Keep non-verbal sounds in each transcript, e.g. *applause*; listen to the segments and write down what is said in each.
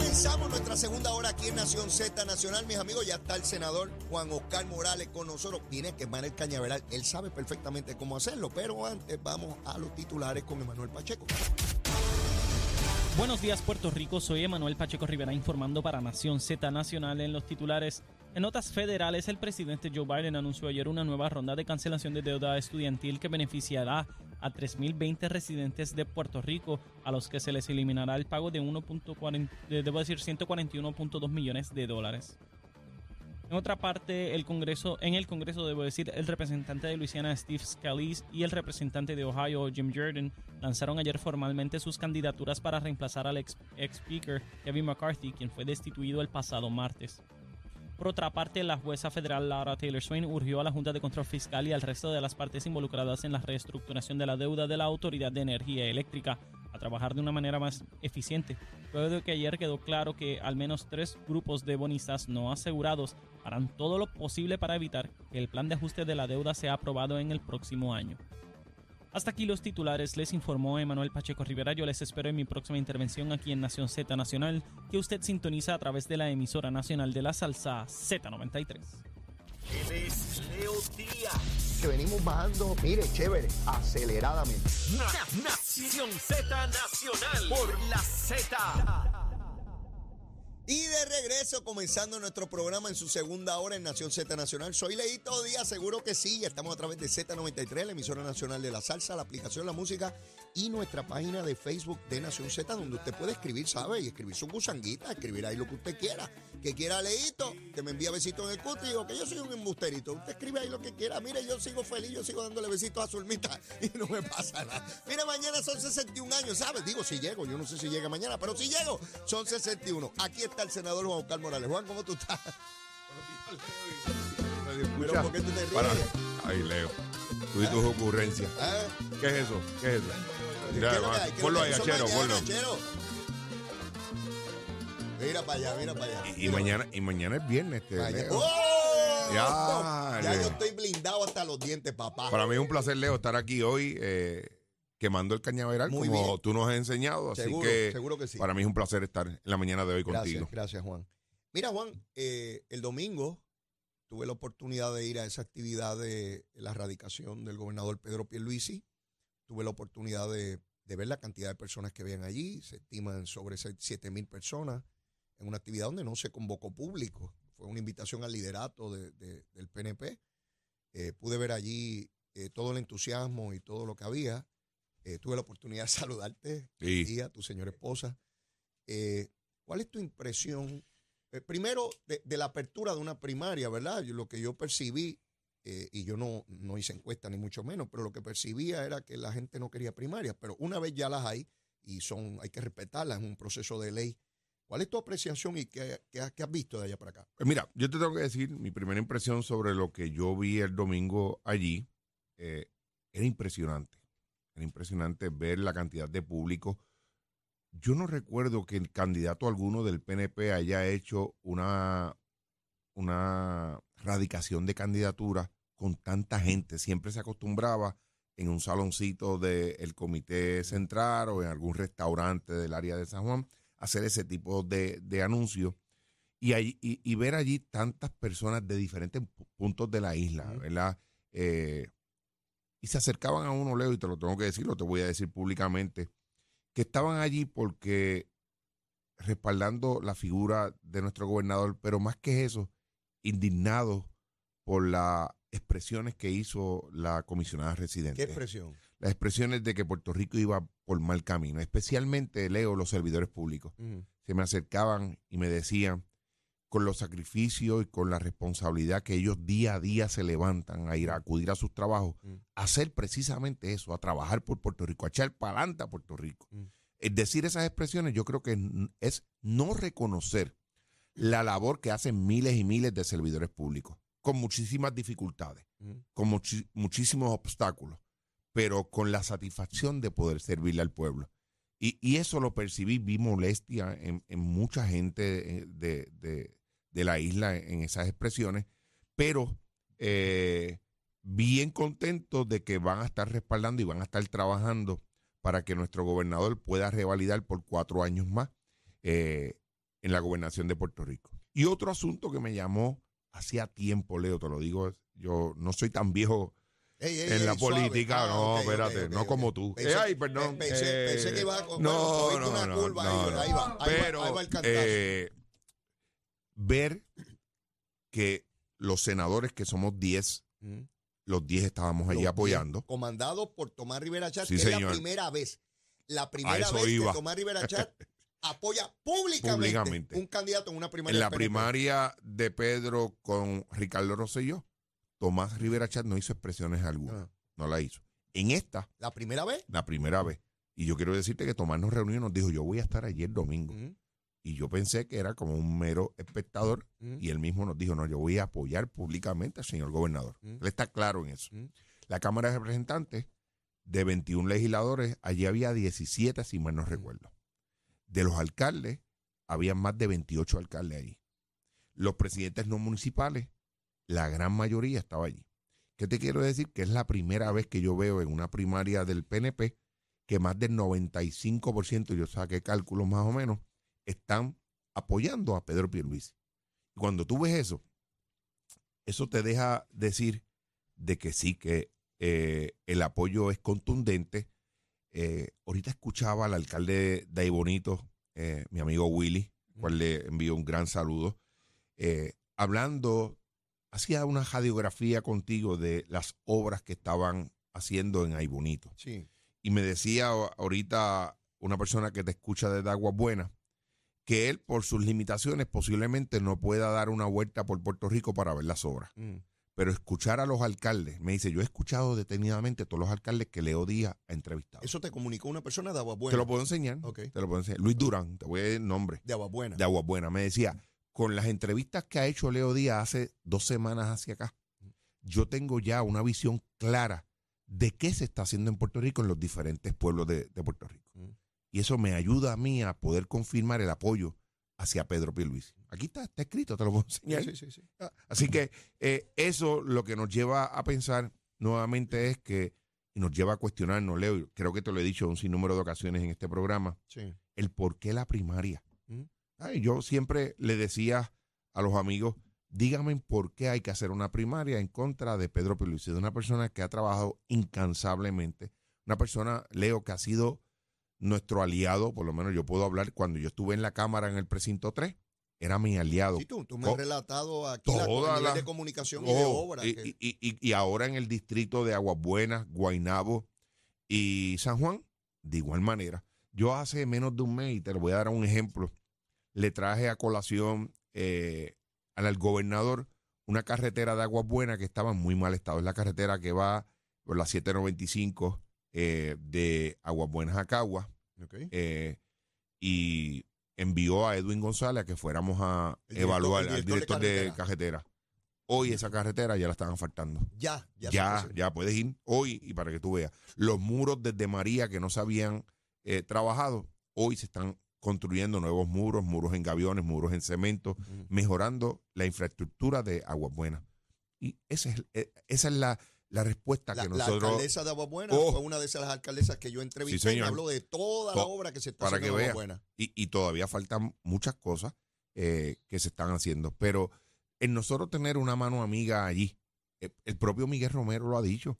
Comenzamos nuestra segunda hora aquí en Nación Z Nacional. Mis amigos, ya está el senador Juan Oscar Morales con nosotros. Viene a quemar el cañaveral. Él sabe perfectamente cómo hacerlo, pero antes vamos a los titulares con Emanuel Pacheco. Buenos días Puerto Rico, soy Emanuel Pacheco Rivera informando para Nación Z Nacional en los titulares. En notas federales, el presidente Joe Biden anunció ayer una nueva ronda de cancelación de deuda estudiantil que beneficiará a 3.020 residentes de Puerto Rico, a los que se les eliminará el pago de 1.40, de- debo decir 141.2 millones de dólares. En otra parte, el Congreso, en el Congreso, debo decir, el representante de Luisiana Steve Scalise y el representante de Ohio Jim Jordan lanzaron ayer formalmente sus candidaturas para reemplazar al ex, ex speaker Kevin McCarthy, quien fue destituido el pasado martes. Por otra parte, la jueza federal Laura Taylor Swain urgió a la Junta de Control Fiscal y al resto de las partes involucradas en la reestructuración de la deuda de la Autoridad de Energía Eléctrica a trabajar de una manera más eficiente, luego de que ayer quedó claro que al menos tres grupos de bonistas no asegurados harán todo lo posible para evitar que el plan de ajuste de la deuda sea aprobado en el próximo año. Hasta aquí los titulares, les informó Emanuel Pacheco Rivera. Yo les espero en mi próxima intervención aquí en Nación Z Nacional, que usted sintoniza a través de la emisora nacional de la salsa Z93. Él es Leo Díaz. Que venimos bajando, mire, chévere, aceleradamente. Na- Nación Z Nacional por la Z. Y de regreso, comenzando nuestro programa en su segunda hora en Nación Z Nacional. Soy Leito Díaz, seguro que sí. Estamos a través de Z93, la emisora nacional de la salsa, la aplicación La Música y nuestra página de Facebook de Nación Z, donde usted puede escribir, ¿sabe? Y escribir su gusanguita, escribir ahí lo que usted quiera. Que quiera Leito, que me envía besitos en el cuti, digo que yo soy un embusterito. Usted escribe ahí lo que quiera. Mire, yo sigo feliz, yo sigo dándole besitos a Zulmita *laughs* y no me pasa nada. Mira, mañana son 61 años, ¿sabes? Digo, si llego, yo no sé si llega mañana, pero si llego, son 61. Aquí está el senador Juan Oscar Morales. Juan, ¿cómo tú estás? Pero ¿por qué tú te ríes? Para. Ay, Leo. Tú y tus ocurrencias. ¿Eh? ¿Qué es eso? ¿Qué es eso? ¿Qué Mira, ponlo ahí, Achero, ponlo. Mira para allá, mira para allá. Y, y mañana, y mañana es viernes, este, Mañana-. ¡Oh! Ya, Ya yo estoy blindado hasta los dientes, papá. Para mí es un placer, Leo, estar aquí hoy eh, quemando el cañaveral Muy como bien. tú nos has enseñado. Así Seguro, que seguro que sí. para mí es un placer estar en la mañana de hoy Gracias, contigo. gracias, Juan. Mira, Juan, eh, el domingo tuve la oportunidad de ir a esa actividad de la radicación del gobernador Pedro Pierluisi. Tuve la oportunidad de, de ver la cantidad de personas que habían allí. Se estiman sobre 7 mil personas en una actividad donde no se convocó público. Fue una invitación al liderato de- de- del PNP. Eh, pude ver allí eh, todo el entusiasmo y todo lo que había. Eh, tuve la oportunidad de *laughs* saludarte, Sí. tía, tu señora esposa. Eh, ¿Cuál es tu impresión? eh, primero, de, de la apertura de una primaria, ¿verdad? Yo- lo que yo percibí, y yo no, no hice encuesta ni mucho menos, pero lo que percibía era que la gente no quería primarias, pero una vez ya las hay, y son, hay que respetarlas, es un proceso de ley. ¿Cuál es tu apreciación y qué, qué has- qué has visto de allá para acá? Pues mira, yo te tengo que decir, mi primera impresión sobre lo que yo vi el domingo allí era impresionante. Era impresionante ver la cantidad de público. Yo no recuerdo que el candidato alguno del PNP haya hecho una, una radicación de candidatura con tanta gente. Siempre se acostumbraba en un saloncito del comité central o en algún restaurante del área de San Juan hacer ese tipo de, de anuncios y, y, y ver allí tantas personas de diferentes pu- puntos de la isla. ¿verdad? Eh, y se acercaban a uno, Leo, y te lo tengo que decir, lo te voy a decir públicamente, que estaban allí porque respaldando la figura de nuestro gobernador, pero más que eso, indignados por las expresiones que hizo la comisionada residente ¿Qué expresión? las expresiones de que Puerto Rico iba por mal camino, especialmente, leo, los servidores públicos. Se me acercaban y me decían, con los sacrificios y con la responsabilidad que ellos día a día se levantan a ir a acudir a sus trabajos, Mm. a hacer precisamente eso, a trabajar por Puerto Rico, a echar para adelante a Puerto Rico. Mm. Es decir esas expresiones yo creo que es no reconocer la labor que hacen miles y miles de servidores públicos, con muchísimas dificultades, con muchísimos obstáculos, pero con la satisfacción de poder servirle al pueblo. Y, y eso lo percibí, vi molestia en, en mucha gente eh, de, de- de la isla en esas expresiones, pero eh, bien contentos de que van a estar respaldando y van a estar trabajando para que nuestro gobernador pueda revalidar por cuatro años más eh, en la gobernación de Puerto Rico. Y otro asunto que me llamó hacía tiempo, Leo, te lo digo, yo no soy tan viejo Ey, ey, en la ey, política, Ah, no, espérate, no como tú. Pensé- Eh, ay, perdón. pe- Pensé, eh, pensé que iba a bueno, no, cogiste no, una no, curva no, ahí, no. ahí va, ahí va- Pero ahí va el cantazo. eh, ver que los senadores, que somos 10, Ujú. los 10 estábamos allí apoyando. diez, Comandado por Tomás Rivera Chat, Sí, que es la señor. primera vez. La primera vez iba. que Tomás Rivera Chat *laughs* apoya públicamente, Públicamente. un candidato en una primaria. En la primaria de Pedro con Ricardo Rosselló, Tomás Rivera Chat no hizo expresiones algunas. Ah. No la hizo. En esta, La primera vez. la primera vez. Y yo quiero decirte que Tomás nos reunió y nos dijo, yo voy a estar allí el domingo. Y yo pensé que era como un mero espectador. ujú. Y él mismo nos dijo, no, yo voy a apoyar públicamente al señor gobernador. Mm. Él está claro en eso. Mm. La Cámara de Representantes, de 21 legisladores, allí había 17, si mal no recuerdo. De los alcaldes, había más de 28 alcaldes allí. Los presidentes no municipales, la gran mayoría estaba allí. ¿Qué te quiero decir? Que es la primera vez que yo veo en una primaria del PNP que más del 95%, yo saqué cálculos más o menos, están apoyando a Pedro Pierluisi. Y cuando tú ves eso, eso te deja decir de que sí, que eh, el apoyo es contundente. Eh, ahorita escuchaba al alcalde de Ahí Bonito, eh, mi amigo Willy, cual le envío un gran saludo, eh, hablando, hacía una radiografía contigo de las obras que estaban haciendo en Ahí Bonito. Sí. Y me decía ahorita una persona que te escucha desde Aguas Buenas, que él por sus limitaciones posiblemente no pueda dar una vuelta por Puerto Rico para ver las obras. Mm. Pero escuchar a los alcaldes, me dice, yo he escuchado detenidamente todos los alcaldes que Leo Díaz ha entrevistado. Eso te comunicó una persona de Agua te lo puedo enseñar. Ok. Te lo puedo enseñar. Luis Durán, te voy a dar el nombre De Agua Buena. de Aguas Buenas. Me decía, con las entrevistas que ha hecho Leo Díaz hace dos semanas hacia acá, yo tengo ya una visión clara de qué se está haciendo en Puerto Rico en los diferentes pueblos de, de Puerto Rico. Mm. Y eso me ayuda a mí a poder confirmar el apoyo hacia Pedro Pierluisi. Aquí está, está escrito, te lo puedo enseñar. Sí, sí, sí. Así que eh, eso lo que nos lleva a pensar nuevamente es que, y nos lleva a cuestionarnos, Leo, creo que te lo he dicho un sinnúmero de ocasiones en este programa, sí. el por qué la primaria. Mm. Ay, yo siempre le decía a los amigos, díganme por qué hay que hacer una primaria en contra de Pedro Pierluisi, de una persona que ha trabajado incansablemente, una persona, Leo, que ha sido nuestro aliado, por lo menos yo puedo hablar, cuando yo estuve en la Cámara en el precinto 3, era mi aliado. Sí, tú, tú me Co- has relatado aquí la, toda la- de comunicación y de Oh, obra. y, que- y- y- y ahora en el distrito de Aguas Buenas, Guainabo y San Juan, de igual manera. Yo hace menos de un mes, y te lo voy a dar un ejemplo, le traje a colación eh, al al gobernador una carretera de Aguas Buenas que estaba en muy mal estado. Es la carretera que va por la 795 eh, de Aguas Buenas a Caguas Ok. eh, y envió a Edwin González a que fuéramos a El evaluar al director de carretera. Hoy esa carretera ya la estaban faltando. Ya, ya. Ya, ya, puede puedes ir hoy y para que tú veas. Los muros desde María que no se habían eh, trabajado, hoy se están construyendo nuevos muros, muros en gaviones, muros en cemento, mejorando la infraestructura de Aguas Buenas. Y esa es, eh, esa es la, la respuesta La, que la nosotros... alcaldesa de Agua Buena Oh. fue una de esas alcaldesas que yo entrevisté Sí, y habló de toda la obra que se está para haciendo en Agua vea. Buena. y, y todavía faltan muchas cosas eh, que se están haciendo. Pero en nosotros tener una mano amiga allí, eh, el propio Miguel Romero lo ha dicho,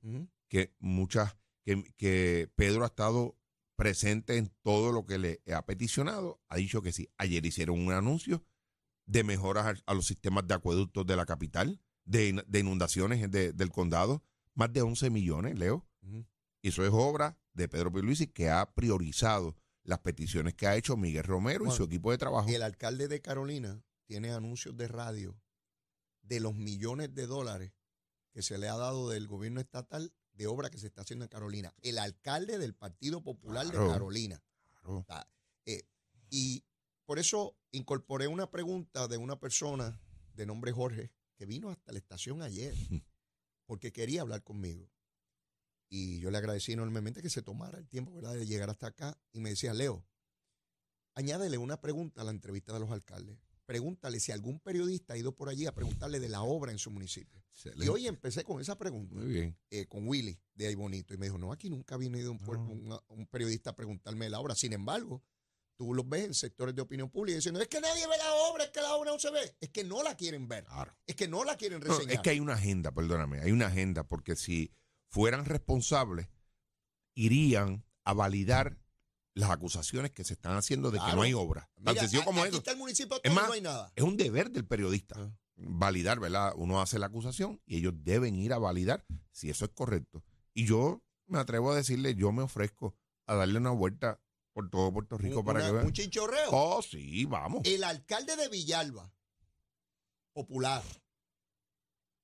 que muchas, que, que Pedro ha estado presente en todo lo que le ha peticionado, ha dicho que sí. Ayer hicieron un anuncio de mejoras a, a los sistemas de acueductos de la capital, de, de inundaciones de- del condado, más de 11 millones, Leo. Y eso es obra de Pedro Pierluisi que ha priorizado las peticiones que ha hecho Miguel Romero y su equipo de trabajo. El alcalde de Carolina tiene anuncios de radio de los millones de dólares que se le ha dado del gobierno estatal de obra que se está haciendo en Carolina. El alcalde del Partido Popular Claro. de Carolina. Claro. Eh, y por eso incorporé una pregunta de una persona de nombre Jorge que vino hasta la estación ayer *laughs* porque quería hablar conmigo. Y yo le agradecí enormemente que se tomara el tiempo ¿verdad? de llegar hasta acá y me decía, Leo, añádele una pregunta a la entrevista de los alcaldes. Pregúntale si algún periodista ha ido por allí a preguntarle de la obra en su municipio. Y hoy empecé con esa pregunta Muy bien. eh, con Willy de ahí bonito y me dijo, no, aquí nunca ha venido un, No. un- un periodista a preguntarme de la obra. Sin embargo, tú los ves en sectores de opinión pública diciendo, es que nadie ve la obra, es que la obra no se ve. Es que no la quieren ver, Claro. es que no la quieren No, reseñar. es que hay una agenda, perdóname, hay una agenda, porque si fueran responsables, irían a validar las acusaciones que se están haciendo de que no hay obra. Tan Mira, sencillo como aquí eso. está el municipio Es más, no hay nada. Es un deber del periodista Ah. validar, ¿verdad? Uno hace la acusación y ellos deben ir a validar si eso es correcto. Y yo me atrevo a decirle, yo me ofrezco a darle una vuelta por todo Puerto Rico para una- que vean. un chinchorreo. Oh, sí, vamos. El alcalde de Villalba, popular,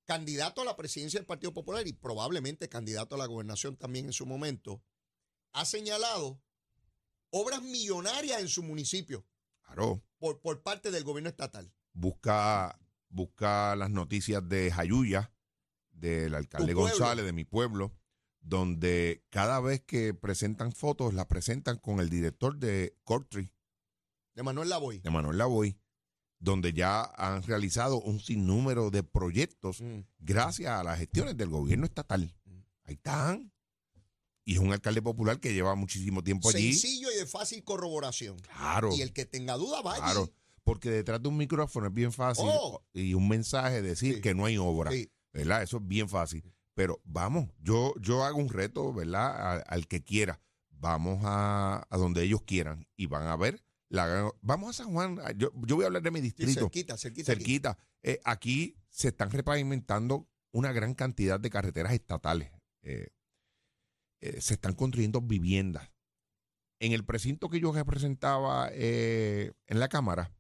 candidato a la presidencia del Partido Popular y probablemente candidato a la gobernación también en su momento, ha señalado obras millonarias en su municipio Claro. por, por parte del gobierno estatal. busca, busca las noticias de Jayuya, del alcalde. González, de mi pueblo, donde cada vez que presentan fotos, las presentan con el director de Cortry, De Manuel Lavoy. de Manuel Lavoy, donde ya han realizado un sinnúmero de proyectos Mm. gracias a las gestiones del gobierno estatal. Mm. Ahí están. Y es un alcalde popular que lleva muchísimo tiempo allí. Sencillo y de fácil corroboración. Claro. Y el que tenga duda vaya. Claro. Porque detrás de un micrófono es bien fácil Oh. y un mensaje decir Sí. que no hay obra. Sí. ¿verdad? Eso es bien fácil. Pero vamos, yo, yo hago un reto, ¿verdad? A- al que quiera. Vamos a, a donde ellos quieran y van a ver. La, vamos a San Juan. Yo, yo voy a hablar de mi distrito. cerquita, cerquita. aquí. cerquita. Eh, aquí se están repavimentando una gran cantidad de carreteras estatales. Eh, eh, se están construyendo viviendas. En el precinto que yo representaba eh, en la Cámara,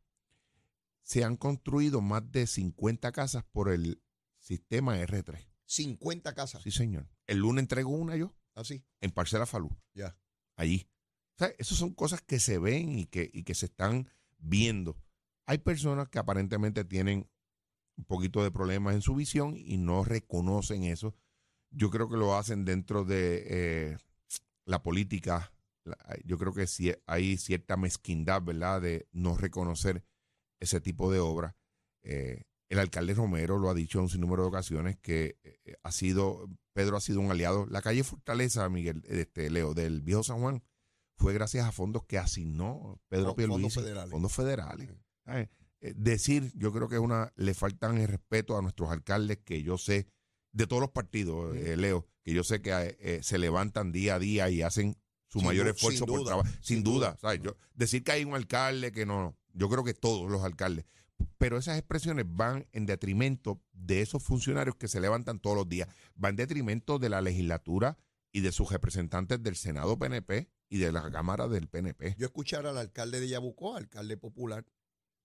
se han construido más de 50 casas por el sistema R3. 50 casas. Sí, señor. El lunes entregó una yo Así. en Parcela Falú, Ya. allí. O sea, esas son cosas que se ven y que, y que se están viendo. Hay personas que aparentemente tienen un poquito de problemas en su visión y no reconocen eso. Yo creo que lo hacen dentro de eh, la política. Yo creo que sí hay cierta mezquindad, ¿verdad?, de no reconocer ese tipo de obra. Eh, el alcalde Romero lo ha dicho en un sinnúmero de ocasiones que eh, ha sido, Pedro ha sido un aliado. La calle Fortaleza, Miguel, este, Leo, del viejo San Juan, fue gracias a fondos que asignó Pedro Fon- fondos federales. Fondos federales. Eh, decir, yo creo que es una, le faltan el respeto a nuestros alcaldes que yo sé, de todos los partidos, Sí. eh, Leo, que yo sé que eh, se levantan día a día y hacen su Sin mayor esfuerzo sin por trabajo. Sin, sin duda, duda. ¿sabes? Yo, decir que hay un alcalde que no, no, yo creo que todos los alcaldes. Pero esas expresiones van en detrimento de esos funcionarios que se levantan todos los días. Va en detrimento de la legislatura y de sus representantes del Senado PNP y de la Cámara del PNP. Yo escuchar al alcalde de Yabucoa, alcalde popular,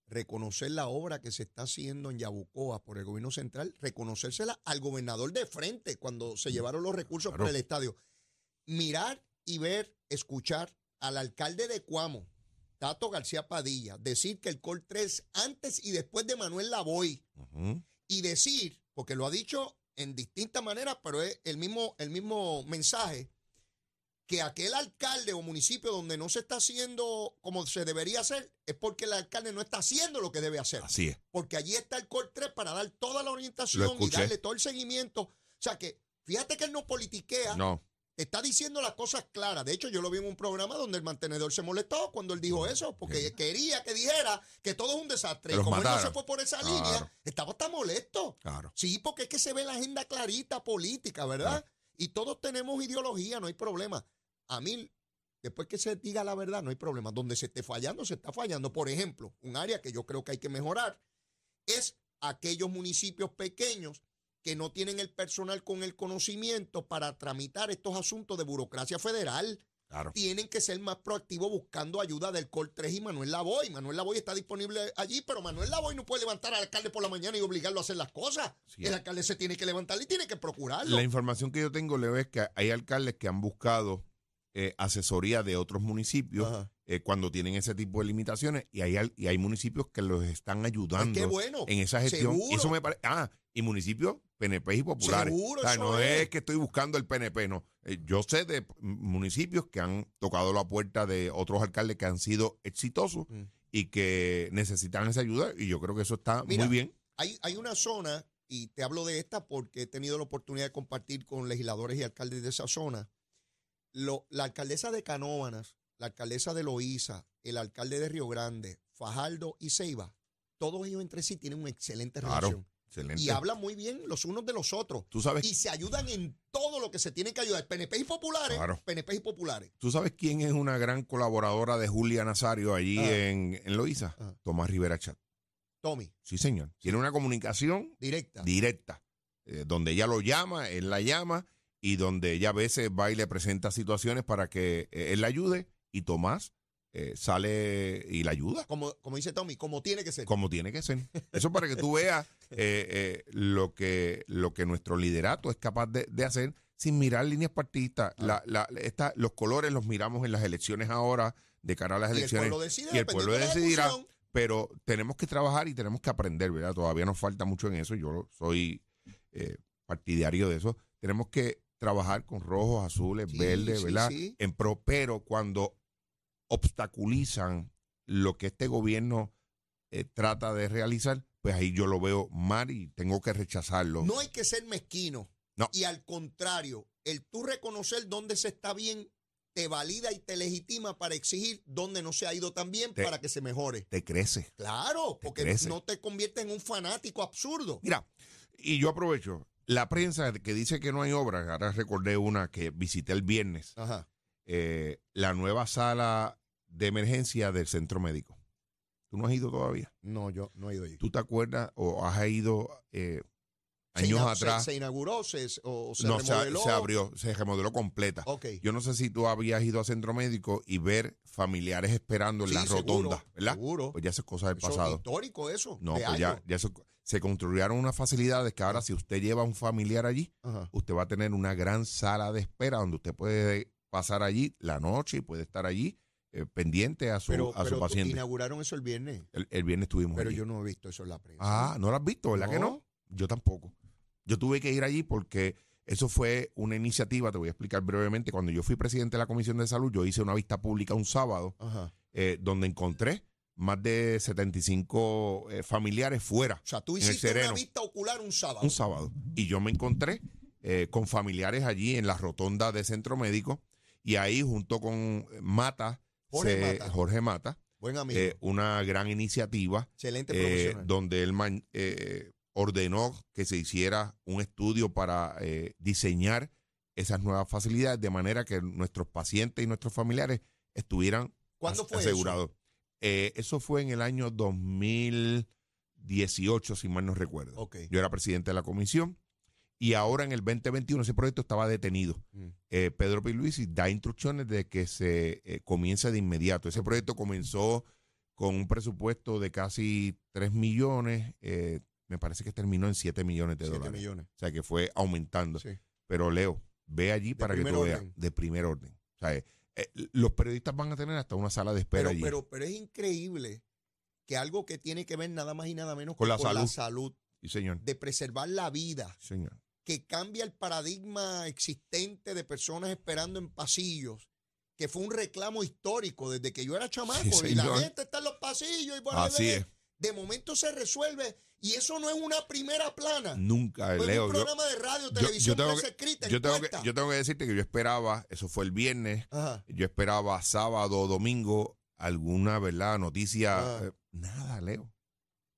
reconocer la obra que se está haciendo en Yabucoa por el gobierno central, reconocérsela al gobernador de frente cuando se llevaron los recursos Claro. por el estadio. Mirar y ver, escuchar al alcalde de Cuamo, Tato García Padilla, decir que el Col 3 antes y después de Manuel Lavoy, y decir, porque lo ha dicho en distintas maneras, pero es el mismo, el mismo mensaje, que aquel alcalde o municipio donde no se está haciendo como se debería hacer, es porque el alcalde no está haciendo lo que debe hacer. Así es. Porque allí está el COR 3 para dar toda la orientación y darle todo el seguimiento. O sea que, fíjate que él no politiquea, No, está diciendo las cosas claras. De hecho, yo lo vi en un programa donde el mantenedor se molestó cuando él dijo eso, porque Sí. quería que dijera que todo es un desastre. Y como él no se fue por esa Claro. línea, estaba tan molesto. claro. Sí, porque es que se ve la agenda clarita política, ¿verdad? Y todos tenemos ideología, no hay problema. A mí, después que se diga la verdad, no hay problema. Donde se esté fallando, se está fallando. Por ejemplo, un área que yo creo que hay que mejorar es aquellos municipios pequeños que no tienen el personal con el conocimiento para tramitar estos asuntos de burocracia federal. Claro. Tienen que ser más proactivos buscando ayuda del COL 3 y Manuel Lavoy. Manuel Lavoy está disponible allí, pero Manuel Lavoy no puede levantar al alcalde por la mañana y obligarlo a hacer las cosas. Sí. El alcalde se tiene que levantar y tiene que procurarlo. La información que yo tengo, Leo, es que hay alcaldes que han buscado eh, asesoría de otros municipios eh, cuando tienen ese tipo de limitaciones y hay, y hay municipios que los están ayudando bueno. en esa gestión. Seguro. Eso me parece. Ah, y municipios PNP y populares. Seguro, O sea, eso no es. es que estoy buscando el PNP, no. Eh, yo sé de municipios que han tocado la puerta de otros alcaldes que han sido exitosos Mm. y que necesitan esa ayuda y yo creo que eso está Mira, muy bien. Hay, hay una zona, y te hablo de esta porque he tenido la oportunidad de compartir con legisladores y alcaldes de esa zona. Lo- la alcaldesa de Canóvanas, la alcaldesa de Loíza, el alcalde de Río Grande, Fajardo y Ceiba, todos ellos entre sí tienen una excelente Claro, relación. excelente. Y hablan muy bien los unos de los otros. ¿Tú sabes, Y se ayudan en todo lo que se tiene que ayudar. PNP y populares. Claro. PNP y populares. ¿Tú sabes quién es una gran colaboradora de Julia Nazario allí Ah. en, en Loíza? Ah. Tomás Rivera Chat. Tommy, Sí, señor. Tiene una comunicación directa. directa, eh, donde ella lo llama, él la llama y donde ella a veces va y le presenta situaciones para que eh, él la ayude y Tomás eh, sale y la ayuda Como, como dice Tommy, como tiene que ser. como tiene que ser. Eso para que tú veas *laughs* eh, eh, lo, que, lo que nuestro liderato es capaz de, de hacer sin mirar líneas partidistas. Ah. La- la- esta- los colores los miramos en las elecciones ahora, de cara a las y el elecciones. pueblo decide. y el pueblo decidirá. pero tenemos que trabajar y tenemos que aprender, ¿verdad? Todavía nos falta mucho en eso. Yo soy partidario de eso. Tenemos que trabajar con rojos, azules, Sí, verdes, sí, ¿verdad? sí. En pro, pero cuando obstaculizan lo que este gobierno eh, trata de realizar, pues ahí yo lo veo mal y tengo que rechazarlo. No hay que ser mezquino. No. Y al contrario, el tú reconocer dónde se está bien te valida y te legitima para exigir dónde no se ha ido tan bien Te- para que se mejore. Te crece. Claro, Te porque crece. no te conviertes en un fanático absurdo. Mira, y yo aprovecho. La prensa que dice que no hay obras, ahora recordé una que visité el viernes. Ajá. eh, la nueva sala de emergencia del centro médico. ¿Tú no has ido todavía? No, yo no he ido allí. ¿Tú te acuerdas o has ido eh, años atrás? Se, se inauguró se, o se no, remodeló. se abrió, se remodeló completa. Ok. Yo no sé si tú habías ido a centro médico y ver familiares esperando en Sí, la rotonda, seguro, ¿verdad? Seguro. Pues ya eso es cosa del Eso es pasado. histórico eso. No, pues ya, años. ya eso- se construyeron unas facilidades que ahora si usted lleva a un familiar allí, Ajá. usted va a tener una gran sala de espera donde usted puede pasar allí la noche y puede estar allí eh, pendiente a su, Pero, a su pero paciente. inauguraron eso el viernes. El, el viernes estuvimos Pero allí. yo no he visto eso en la prensa. Ah, no lo has visto, ¿verdad que no? Yo tampoco. Yo tuve que ir allí porque eso fue una iniciativa, te voy a explicar brevemente. Cuando yo fui presidente de la Comisión de Salud, yo hice una vista pública un sábado eh, donde encontré más de 75 eh, familiares fuera O sea, tú En el hiciste una vista ocular un sábado. un sábado. Y yo me encontré eh, con familiares allí en la rotonda de centro médico y ahí junto con Mata, Jorge se- Mata. Jorge Mata, Buen amigo. eh, una gran iniciativa Excelente eh, profesional. donde él man- eh, ordenó que se hiciera un estudio para eh, diseñar esas nuevas facilidades de manera que nuestros pacientes y nuestros familiares estuvieran ¿Cuándo fue eso? Eh, eso fue en el año 2018, si mal no recuerdo. Ok. Yo era presidente de la comisión y ahora en el 2021 ese proyecto estaba detenido. Mm. Eh, Pedro Pierluisi da instrucciones de que se eh, comience de inmediato. Ese proyecto comenzó con un presupuesto de casi 3 millones, eh, me parece que terminó en 7 millones de Siete dólares. millones. O sea que fue aumentando. Sí. Pero Leo, ve allí para que tú veas, de primer orden. O sea, eh, los periodistas van a tener hasta una sala de espera Pero, allí. pero, pero es increíble que algo que tiene que ver nada más y nada menos Con que la con la salud. Sí, señor. de preservar la vida, Sí, señor. que cambia el paradigma existente de personas esperando en pasillos, que fue un reclamo histórico desde que yo era chamaco Sí, y la gente está en los pasillos y por Así es. De momento se resuelve y eso no es una primera plana. Nunca, Leo. un yo- programa de radio, yo- televisión, yo tengo prensa que- escrita, yo tengo, que, yo tengo que decirte que yo esperaba, eso fue el viernes, Ajá. yo esperaba sábado o domingo alguna, ¿verdad? Noticia. Eh, nada, Leo.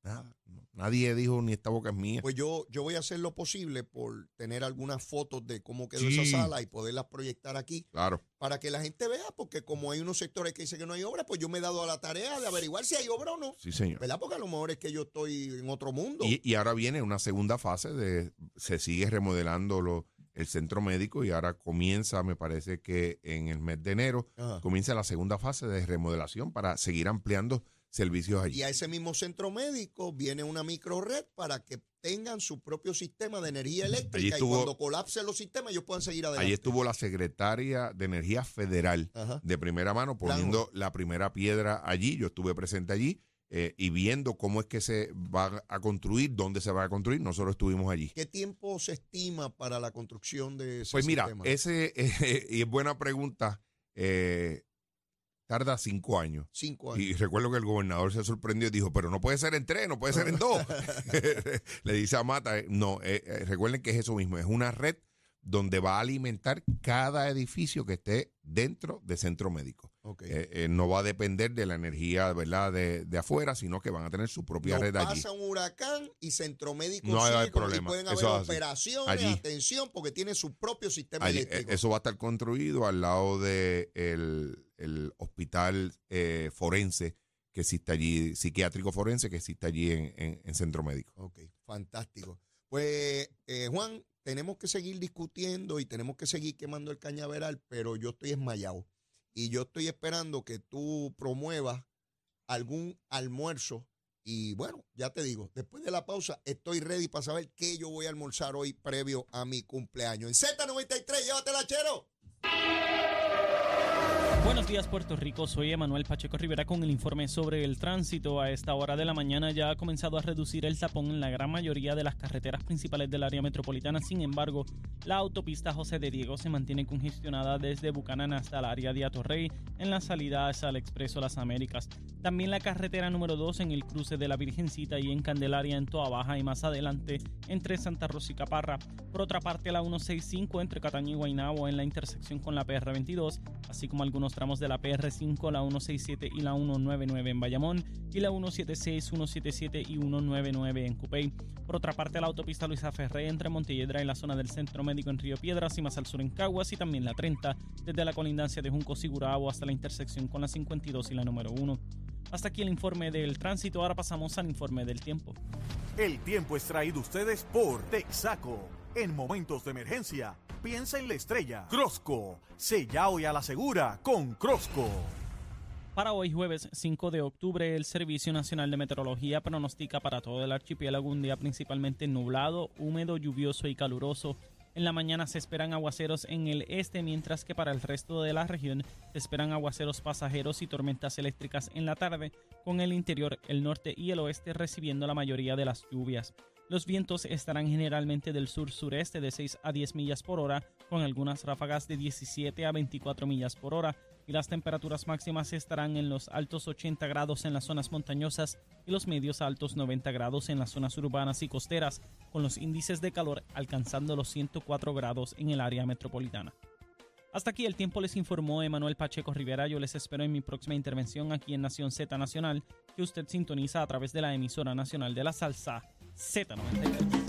Nada. Nadie dijo ni esta boca es mía. Pues yo, yo voy a hacer lo posible por tener algunas fotos de cómo quedó Sí. esa sala y poderlas proyectar aquí claro. para que la gente vea, porque como hay unos sectores que dicen que no hay obra, pues yo me he dado a la tarea de averiguar si hay obra o no. Sí, señor. ¿Verdad? Porque a lo mejor es que yo estoy en otro mundo. Y, y ahora viene una segunda fase de se sigue remodelando lo- el centro médico y ahora comienza, me parece que en el mes de enero, Ajá. comienza la segunda fase de remodelación para seguir ampliando servicios allí. Y a ese mismo centro médico viene una micro red para que tengan su propio sistema de energía eléctrica y cuando colapsen los sistemas ellos puedan seguir adelante. Allí estuvo la secretaria de Energía Federal Ajá. de primera mano poniendo la primera piedra allí. Yo estuve presente allí eh, y viendo cómo es que se va a construir, dónde se va a construir. Nosotros estuvimos allí. ¿Qué tiempo se estima para la construcción de ese Pues mira, sistema? ese *laughs* eh, y es buena pregunta. eh, tarda cinco años. Cinco años. Y recuerdo que el gobernador se sorprendió y dijo, pero no puede ser en tres, no puede ser en dos. *laughs* *laughs* Le dice a Mata, eh, no, eh, eh, recuerden que es eso mismo, es una red donde va a alimentar cada edificio que esté dentro de centro médico. Eh, eh, no va a depender de la energía ¿verdad? De, de afuera, sino que van a tener su propia red allí. pasa un huracán y Centro Médico No hay problema. y pueden haber operaciones, Allí. atención, porque tiene su propio sistema Allí, eléctrico. eh, eso va a estar construido al lado del de el hospital eh, forense que existe allí, psiquiátrico forense que existe allí en, en- en centro médico. Ok, fantástico. Pues, eh, Juan, tenemos que seguir discutiendo y tenemos que seguir quemando el cañaveral, pero yo estoy esmayado. Y yo estoy esperando que tú promuevas algún almuerzo. Y bueno, ya te digo, después de la pausa estoy ready para saber qué yo voy a almorzar hoy previo a mi cumpleaños. En Z93, llévatela, chero. Buenos días Puerto Rico, soy Emanuel Pacheco Rivera con el informe sobre el tránsito. A esta hora de la mañana ya ha comenzado a reducir el tapón en la gran mayoría de las carreteras principales del área metropolitana. Sin embargo, la autopista José de Diego se mantiene congestionada desde Bucanán hasta el área de Atorrey en la salida hacia el Expreso Las Américas. También la carretera número 2 en el cruce de la Virgencita y en Candelaria en Toa Baja y más adelante entre Santa Rosa y Caparra. Por otra parte, la 165 entre Cataño y Guaynabo en la intersección con la PR22, así como algunos tramos de la PR5, la 167 y la 199 en Bayamón y la 176, 177 y 199 en Cupey. Por otra parte, la autopista Luisa Ferré entre Montelledra y la zona del Centro Médico en Río Piedras y más al sur en Caguas y también la 30 desde la colindancia de Junco Sigurabo hasta la intersección con la 52 y la número 1. Hasta aquí el informe del tránsito, ahora pasamos al informe del tiempo. El tiempo es traído ustedes por Texaco. En momentos de emergencia, piensa en la estrella. Crosco, sella hoy a la segura con Crosco. Para hoy jueves 5 de octubre, el Servicio Nacional de Meteorología pronostica para todo el archipiélago un día principalmente nublado, húmedo, lluvioso y caluroso. En la mañana se esperan aguaceros en el este, mientras que para el resto de la región se esperan aguaceros pasajeros y tormentas eléctricas en la tarde, con el interior, el norte y el oeste recibiendo la mayoría de las lluvias. Los vientos estarán generalmente del sur-sureste de 6 a 10 millas por hora, con algunas ráfagas de 17 a 24 millas por hora, y las temperaturas máximas estarán en los altos 80 grados en las zonas montañosas y los medios altos 90 grados en las zonas urbanas y costeras, con los índices de calor alcanzando los 104 grados en el área metropolitana. Hasta aquí el tiempo les informó Emanuel Pacheco Rivera. Yo les espero en mi próxima intervención aquí en Nación Z Nacional, que usted sintoniza a través de la emisora nacional de la salsa セーターの。